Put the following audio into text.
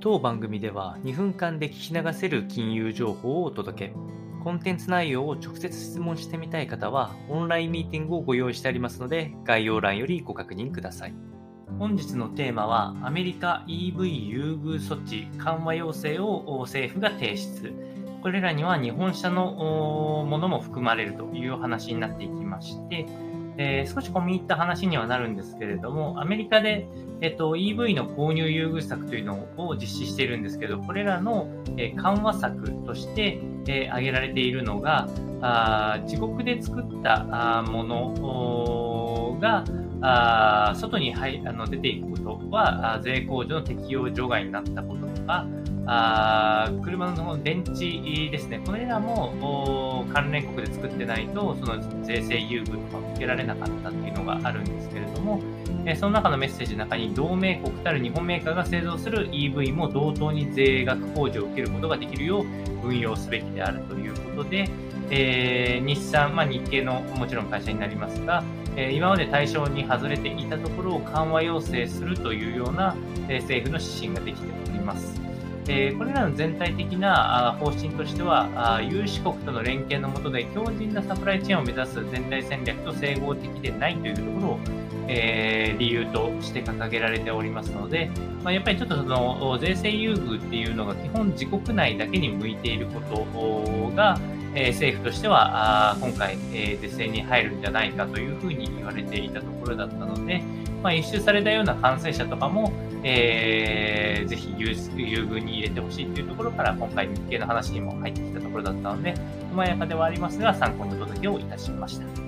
当番組では2分間で聞き流せる金融情報をお届け。コンテンツ内容を直接質問してみたい方は、オンラインミーティングをご用意してありますので、概要欄よりご確認ください。本日のテーマは、アメリカ EV 優遇措置緩和要請を政府が提出。これらには日本車のものも含まれるという話になっていきまして、えー、少し込み入った話にはなるんですけれども、アメリカで、えっと、EV の購入優遇策というのを実施しているんですけど、これらの、え、緩和策として、え、挙げられているのが、あ自国で作ったあものがあ外に入あの出ていくことは税控除の適用除外になったこととか、あ車の電池ですね、これらも関連国で作ってないと、その税制優遇とか受けられなかったっていうのがあるんですけれども、えその中のメッセージの中に、同盟国たる日本メーカーが製造する EV も同等に税額控除を受けることができるよう運用すべきであるということで、えー、日産、まあ、日系のもちろん会社になりますが、えー、今まで対象に外れていたところを緩和要請するというような、えー、政府の指針ができております。えこれらの全体的な方針としては、有志国との連携の下で強靭なサプライチェーンを目指す全体戦略と整合的でないというところを、えー、理由として掲げられておりますので、まあ、やっぱりちょっとその税制優遇っていうのが基本自国内だけに向いていることが、え、政府としては今回、え、是正に入るんじゃないかというふうに言われていたところだったので、まあ、一周されたような感染者とかも、えー、ぜひ優遇に入れてほしいというところから、今回日経の話にも入ってきたところだったので、細やかではありますが、参考にお届けをいたしました。